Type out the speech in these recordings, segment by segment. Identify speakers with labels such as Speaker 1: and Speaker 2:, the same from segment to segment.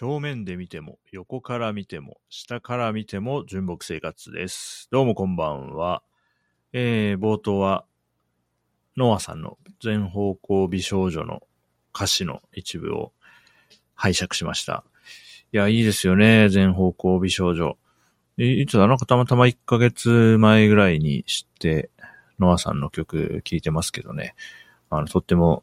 Speaker 1: 正面で見ても、横から見ても、下から見ても、純木生活です。どうもこんばんは。えー、冒頭は、ノアさんの全方向美少女の歌詞の一部を拝借しました。いや、いいですよね、全方向美少女。いいつだ、なんかたまたま1ヶ月前ぐらいに知って、ノアさんの曲聴いてますけどね。あの、とっても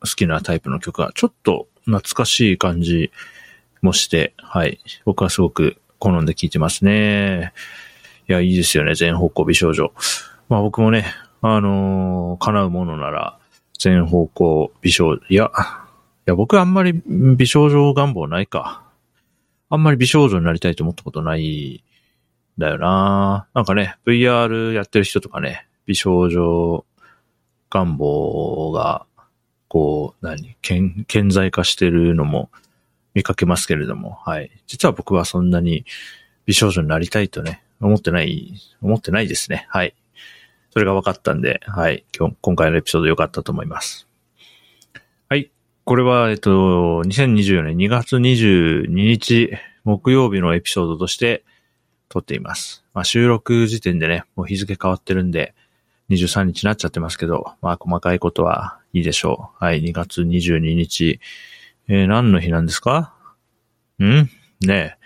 Speaker 1: 好きなタイプの曲が、ちょっと懐かしい感じもして、はい。僕はすごく好んで聴いてますね。いや、いいですよね、全方向美少女。まあ僕もね、あのー叶うものなら、全方向美少女、いや、いや、僕はあんまり美少女願望ないか。あんまり美少女になりたいと思ったことない、だよななんかね、VR やってる人とかね、美少女願望が、こう、何、顕在化してるのも見かけますけれども、はい。実は僕はそんなに美少女になりたいとね、思ってない、思ってないですね。はい。それが分かったんで、はい。今日、今回のエピソード良かったと思います。はい。これは、えっと、2024年2月22日木曜日のエピソードとして撮っています。まあ、収録時点でね、もう日付変わってるんで、23日になっちゃってますけど、まあ、細かいことはいいでしょう。はい。2月22日。えー何の日なんですか？ん？ねえ。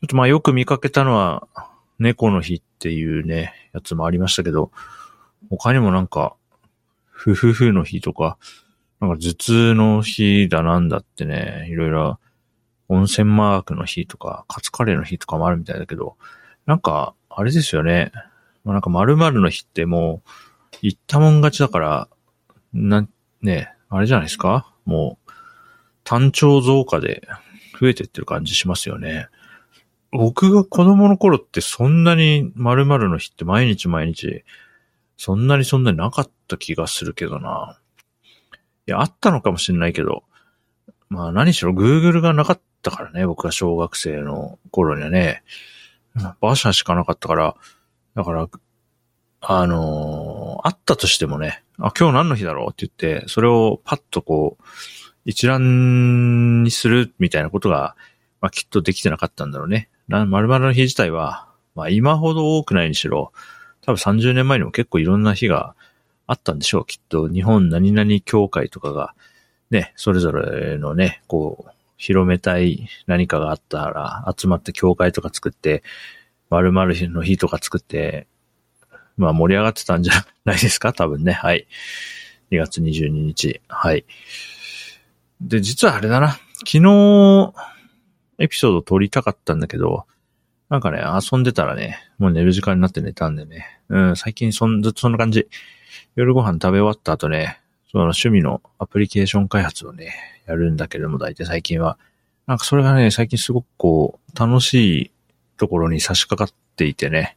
Speaker 1: ちょっとまあよく見かけたのは、猫の日っていうね、やつもありましたけど、他にもなんか、ふふふの日とか、なんか頭痛の日だなんだってね、いろいろ、温泉マークの日とか、カツカレーの日とかもあるみたいだけど、なんか、あれですよね。まあなんか〇〇の日ってもう、言ったもん勝ちだから、な、ね、あれじゃないですか？もう、単調増加で増えてってる感じしますよね。僕が子供の頃ってそんなに〇〇の日って毎日毎日、そんなにそんなになかった気がするけどな。いや、あったのかもしれないけど、まあ何しろ Google がなかったからね、僕が小学生の頃にはね。馬車しかなかったから、だから、あのーあったとしてもね、あ、今日何の日だろうって言って、それをパッとこう、一覧にするみたいなことが、まあ、きっとできてなかったんだろうね。な、〇〇の日自体は、まあ、今ほど多くないにしろ、多分30年前にも結構いろんな日があったんでしょう。きっと日本何々協会とかが、ね、それぞれのね、こう、広めたい何かがあったら、集まって協会とか作って、〇〇の日とか作って、まあ盛り上がってたんじゃないですか？多分ね。はい。2月22日。はい。で、実はあれだな。昨日、エピソード撮りたかったんだけど、なんかね、遊んでたらね、もう寝る時間になって寝たんでね。うん、最近そん、ずっとそんな感じ。夜ご飯食べ終わった後ね、その趣味のアプリケーション開発をね、やるんだけれども、大体最近は。なんかそれがね、最近すごくこう、楽しいところに差し掛かっていてね、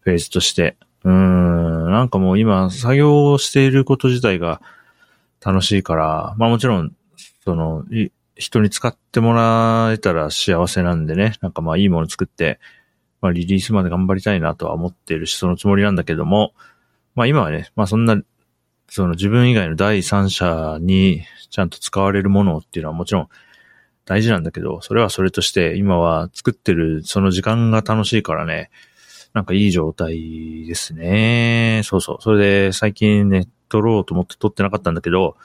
Speaker 1: フェーズとして。うーん、なんかもう今、作業をしていること自体が楽しいから、まあもちろん、その、人に使ってもらえたら幸せなんでね、なんかまあいいもの作って、まあリリースまで頑張りたいなとは思っているし、そのつもりなんだけども、まあ今はね、まあそんな、その自分以外の第三者にちゃんと使われるものっていうのはもちろん大事なんだけど、それはそれとして今は作ってるその時間が楽しいからね、なんかいい状態ですね。そうそう。それで最近ね、撮ろうと思って撮ってなかったんだけど、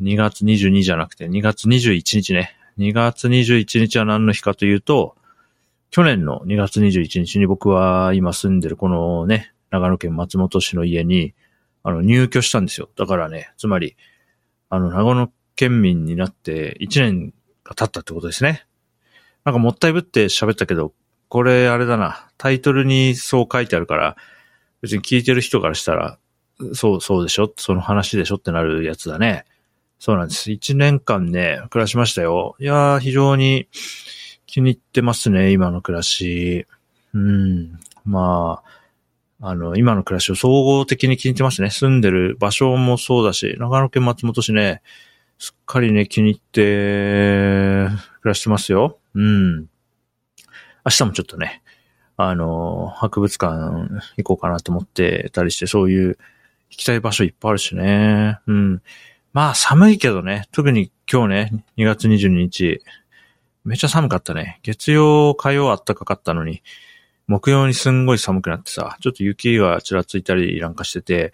Speaker 1: 2月22じゃなくて2月21日ね。2月21日は何の日かというと、去年の2月21日に僕は今住んでるこのね、長野県松本市の家に、あの、入居したんですよ。だからね、つまり、あの、長野県民になって1年が経ったってことですね。なんかもったいぶって喋ったけど、これあれだな。タイトルにそう書いてあるから、別に聞いてる人からしたら、そう、そうでしょ？その話でしょ？ってなるやつだね。そうなんです。一年間ね、暮らしましたよ。いやー、非常に気に入ってますね、今の暮らし。うん。まあ、あの、今の暮らしを総合的に気に入ってますね。住んでる場所もそうだし、長野県松本市ね、すっかりね、気に入って、暮らしてますよ。うん。明日もちょっとね、あの、博物館行こうかなと思ってたりして、そういう行きたい場所いっぱいあるしね。うん。まあ寒いけどね、特に今日ね、2月22日、めっちゃ寒かったね。月曜、火曜あったかかったのに、木曜にすんごい寒くなってさ、ちょっと雪がちらついたりなんかしてて、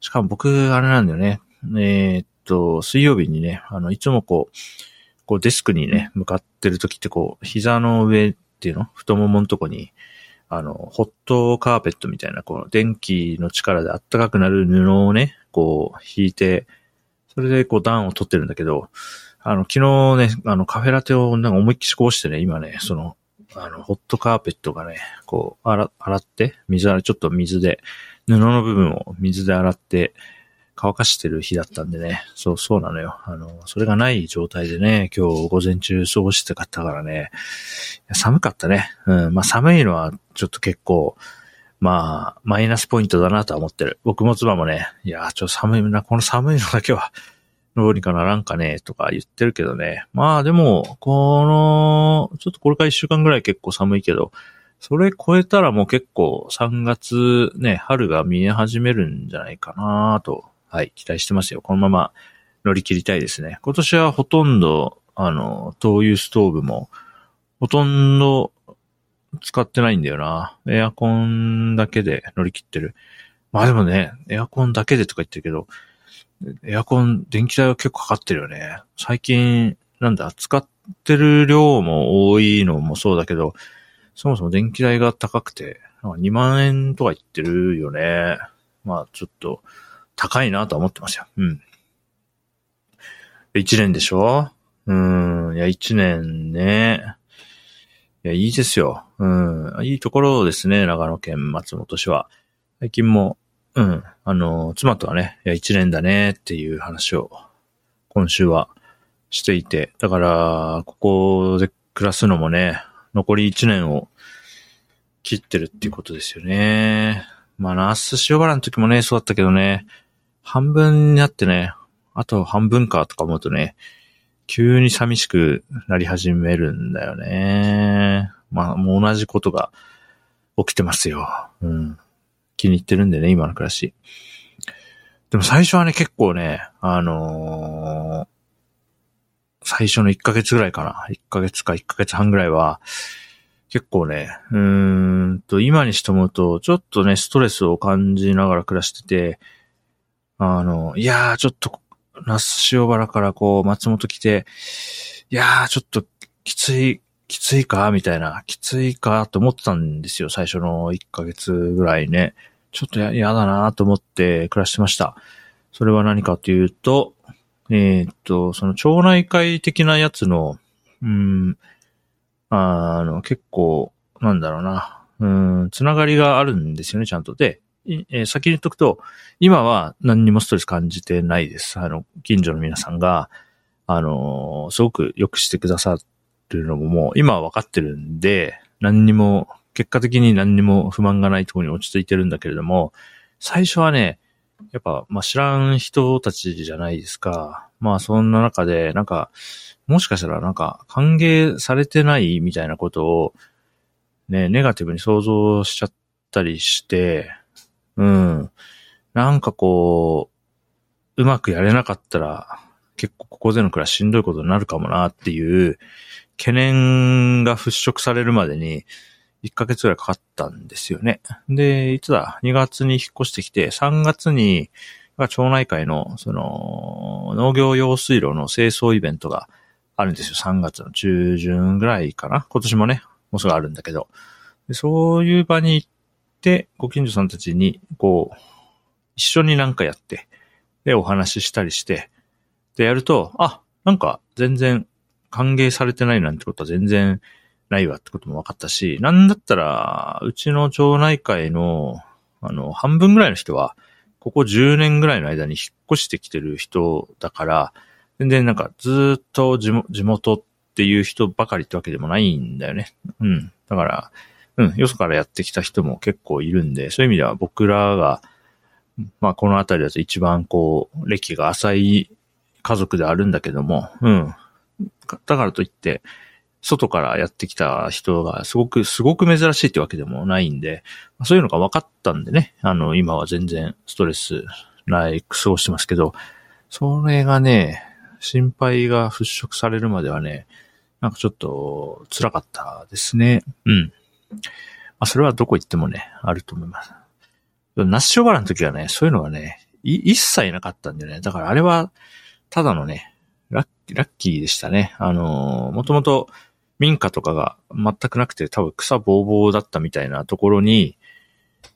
Speaker 1: しかも僕、あれなんだよね。えー、っと、水曜日にね、あの、いつもこう、こうデスクにね、向かってる時ってこう、膝の上っていうの？太もものとこに、あの、ホットカーペットみたいな、この電気の力で暖かくなる布をね、こう、引いて、それでこう暖を取ってるんだけど、あの、昨日ね、あの、カフェラテをなんか思いっきしこうしてね、今ね、その、あの、ホットカーペットがね、こう、洗、洗って、水洗い、ちょっと水で、布の部分を水で洗って、乾かしてる日だったんでね。そう、そうなのよ。あの、それがない状態でね、今日午前中過ごしてたからね。寒かったね。うん。まあ寒いのはちょっと結構、まあ、マイナスポイントだなとは思ってる。僕も妻もね、いや、ちょっと寒いな、この寒いのだけは、どうにかならんかね、とか言ってるけどね。まあでも、この、ちょっとこれから一週間ぐらい結構寒いけど、それ超えたらもう結構3月ね、春が見え始めるんじゃないかなとはい、期待してますよ。このまま乗り切りたいですね。今年はほとんど、あの、灯油ストーブも、ほとんど使ってないんだよな。エアコンだけで乗り切ってる。まあでもね、エアコンだけでとか言ってるけど、エアコン、電気代は結構かかってるよね。最近、なんだ、使ってる量も多いのもそうだけど、そもそも電気代が高くて、2万円とか言ってるよね。まあちょっと、高いなとは思ってますよ。うん。一年でしょ？うん。いや、一年ね。いや、いいですよ。うん。いいところですね、長野県松本市は。最近も、うん。あの、妻とはね、いや、一年だねっていう話を、今週はしていて。だから、ここで暮らすのもね、残り一年を切ってるっていうことですよね。まあ、ナース塩原の時もね、そうだったけどね、半分になってね、あと半分かとか思うとね、急に寂しくなり始めるんだよね。まあ、もう同じことが起きてますよ。うん。気に入ってるんでね、今の暮らし。でも最初はね、結構ね、あのー、最初の1ヶ月ぐらいかな。1ヶ月か1ヶ月半ぐらいは、結構ね、うーんと、今にして思うと、ちょっとね、ストレスを感じながら暮らしてて、あの、いやー、ちょっと、那須塩原からこう、松本来て、いやー、ちょっと、きつい、きついか？みたいな、きついかと思ってたんですよ、最初の1ヶ月ぐらいね。ちょっとや、嫌だなと思って暮らしてました。それは何かというと、えー、っと、その町内会的なやつの、うん、あの、結構、なんだろうな、うん、つながりがあるんですよね、ちゃんと。で、え、先に言っとくと、今は何にもストレス感じてないです。あの、近所の皆さんが、あの、すごく良くしてくださるのももう今は分かってるんで、何にも、結果的に何にも不満がないところに落ち着いてるんだけれども、最初はね、やっぱ、まあ、知らん人たちじゃないですか。まあ、そんな中で、なんか、もしかしたらなんか、歓迎されてないみたいなことを、ね、ネガティブに想像しちゃったりして、うん。なんかこう、うまくやれなかったら、結構ここでの暮らししんどいことになるかもなっていう懸念が払拭されるまでに1ヶ月ぐらいかかったんですよね。で、いつだ ?2 月に引っ越してきて、3月に、町内会の、その、農業用水路の清掃イベントがあるんですよ。3月の中旬ぐらいかな？今年もね、もうすぐあるんだけど。そういう場に行っ、ご近所さんたちに、こう、一緒になんかやって、で、お話ししたりして、で、やると、あ、なんか全然歓迎されてないなんてことは全然ないわってことも分かったし、なんだったら、うちの町内会の、あの、半分ぐらいの人は、ここ10年ぐらいの間に引っ越してきてる人だから、全然なんかずっと地元っていう人ばかりってわけでもないんだよね。うん。だから、うん、よそからやってきた人も結構いるんで、そういう意味では僕らが、まあこのあたりだと一番こう、歴が浅い家族であるんだけども、うん。だからといって、外からやってきた人がすごく、すごく珍しいってわけでもないんで、そういうのが分かったんでね、あの、今は全然ストレスない過ごしてますけど、それがね、心配が払拭されるまではね、なんかちょっと辛かったですね。うん。まあ、それはどこ行ってもね、あると思います。ナッシュバラの時はね、そういうのがね、い一切なかったんでね。だからあれは、ただのね、ラッラッキーでしたね。あのー、もともと民家とかが全くなくて多分草ぼうぼうだったみたいなところに、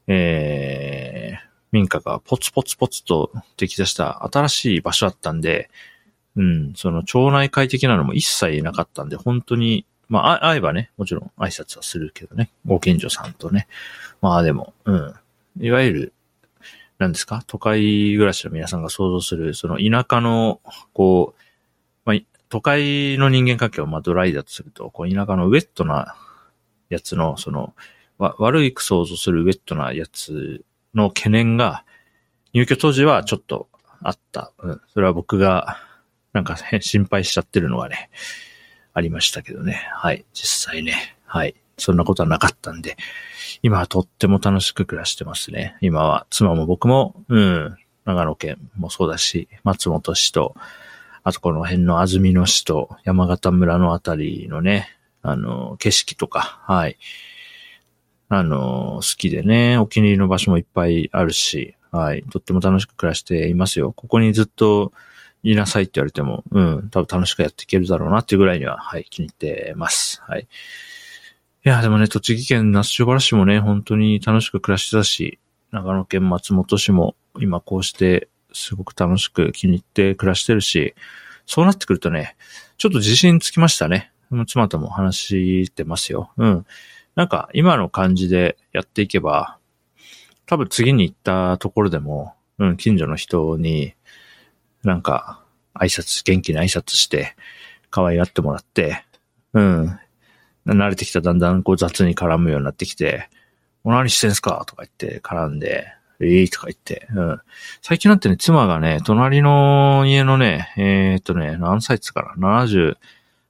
Speaker 1: えー、民家がポツポツポツと出来出した新しい場所だったんで、うん、その町内会的なのも一切なかったんで、本当に、まあ、会えばね、もちろん挨拶はするけどね、ご近所さんとね。まあでも、うん。いわゆる、何ですか？都会暮らしの皆さんが想像する、その田舎の、こう、まあ、都会の人間関係をまあドライだとすると、こう田舎のウェットなやつの、その、わ悪いく想像するウェットなやつの懸念が、入居当時はちょっとあった。うん。それは僕が、なんか心配しちゃってるのはね、ありましたけどね。はい。実際ね。はい。そんなことはなかったんで、今はとっても楽しく暮らしてますね。今は妻も僕も、うん、長野県もそうだし、松本市と、あとこの辺の安曇野市と山形村のあたりのね、あの、景色とか、はい。あの、好きでね、お気に入りの場所もいっぱいあるし、はい。とっても楽しく暮らしていますよ。ここにずっといなさいって言われても、うん、多分楽しくやっていけるだろうなっていうぐらいには、はい、気に入ってます。はい。いや、でもね、栃木県那須塩原市もね、本当に楽しく暮らしてたし、長野県松本市も今こうしてすごく楽しく気に入って暮らしてるし、そうなってくるとね、ちょっと自信つきましたね。妻とも話してますよ。うん。なんか今の感じでやっていけば、多分次に行ったところでも、うん、近所の人に、なんか、挨拶、元気に挨拶して、可愛がってもらって、うん。慣れてきただんだんこう雑に絡むようになってきて、お何してんすか？とか言って絡んで、ええー、とか言って、うん。最近なんてね、妻がね、隣の家のね、えー、っとね、何歳っつかな ?70、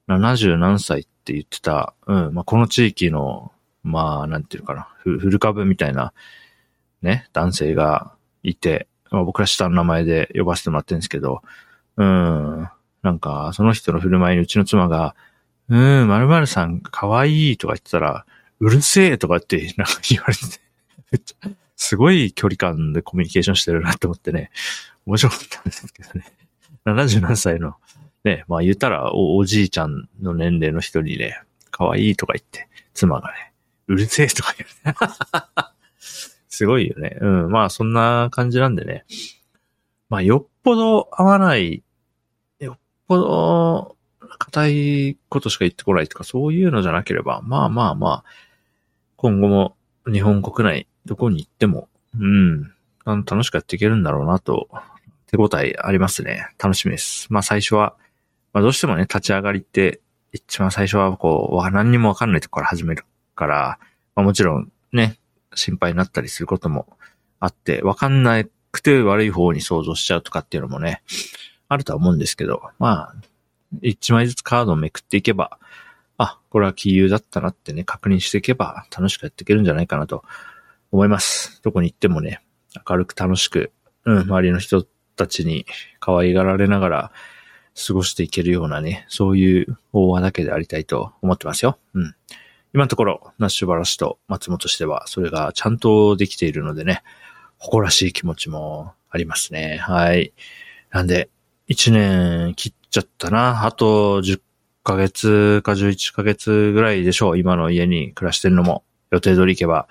Speaker 1: 70何歳って言ってた、うん。まあ、この地域の、まあ、なんていうかな、フル株みたいな、ね、男性がいて、まあ、僕ら下の名前で呼ばせてもらってるんですけど、うん。なんか、その人の振る舞いにうちの妻が、うん、〇〇さん可愛いとか言ってたら、うるせえとかってなんか言われて、すごい距離感でコミュニケーションしてるなって思ってね、面白かったんですけどね。70何歳の、ね、まあ言ったらおおじいちゃんの年齢の人にね、可愛いとか言って、妻がね、うるせえとか言う、ね。すごいよね。うん。まあそんな感じなんでね。まあよっぽど合わない、よっぽど硬いことしか言ってこないとかそういうのじゃなければ、まあまあまあ、今後も日本国内どこに行っても、うん、楽しくやっていけるんだろうなと、手応えありますね。楽しみです。まあ最初は、まあどうしてもね、立ち上がりって、一番最初はこう、何にもわかんないところから始めるから、まあもちろんね、心配になったりすることもあって、わかんなくて悪い方に想像しちゃうとかっていうのもね、あるとは思うんですけど、まあ、一枚ずつカードをめくっていけば、あ、これは杞憂だったなってね、確認していけば楽しくやっていけるんじゃないかなと思います。どこに行ってもね、明るく楽しく、うん、周りの人たちに可愛がられながら過ごしていけるようなね、そういう大和だけでありたいと思ってますよ。うん。今のところ、ナッシュバラシと松本しては、それがちゃんとできているのでね、誇らしい気持ちもありますね。はい。なんで、1年切っちゃったな。あと10ヶ月か11ヶ月ぐらいでしょう。今の家に暮らしてるのも予定通り行けば。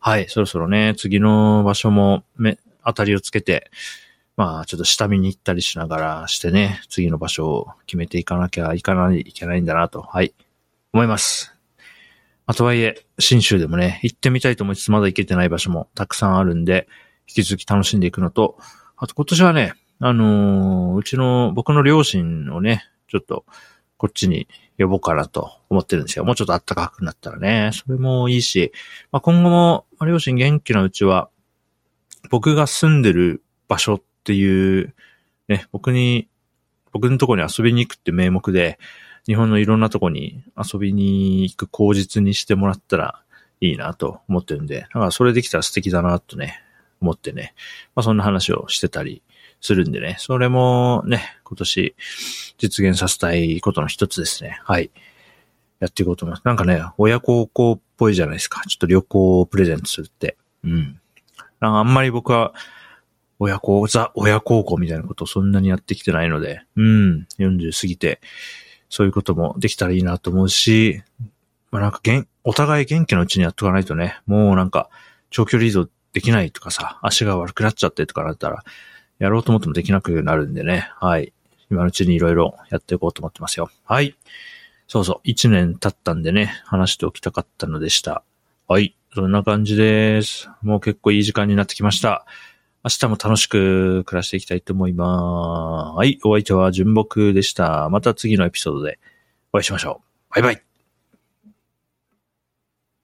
Speaker 1: はい、そろそろね、次の場所も目、当たりをつけて、まあ、ちょっと下見に行ったりしながらしてね、次の場所を決めていかなきゃいかない、いけないんだなと、はい、思います。あとはいえ、新州でもね、行ってみたいと思いつつまだ行けてない場所もたくさんあるんで、引き続き楽しんでいくのと、あと今年はね、あのー、うちの、僕の両親をね、ちょっと、こっちに呼ぼうかなと思ってるんですよ。もうちょっと暖かくなったらね、それもいいし、まあ、今後も、両親元気なうちは、僕が住んでる場所っていう、ね、僕に、僕のとこに遊びに行くって名目で、日本のいろんなとこに遊びに行く口実にしてもらったらいいなと思ってるんで、だからそれできたら素敵だなとね、思ってね、まあそんな話をしてたりするんでね、それもね、今年実現させたいことの一つですね。はい。やっていこうと思います。なんかね、親孝行っぽいじゃないですか。ちょっと旅行をプレゼントするって。うん。なんかあんまり僕は、親孝、ザ、親孝行みたいなことをそんなにやってきてないので、うん、40過ぎて、そういうこともできたらいいなと思うし、まあなんかげん、お互い元気のうちにやっとかないとね、もうなんか、長距離移動できないとかさ、足が悪くなっちゃってとかなったら、やろうと思ってもできなくなるんでね、はい。今のうちにいろいろやっていこうと思ってますよ。はい。そうそう、一年経ったんでね、話しておきたかったのでした。はい。そんな感じです。もう結構いい時間になってきました。明日も楽しく暮らしていきたいと思います。はい。お相手は純木でした。また次のエピソードでお会いしましょう。バイバイ。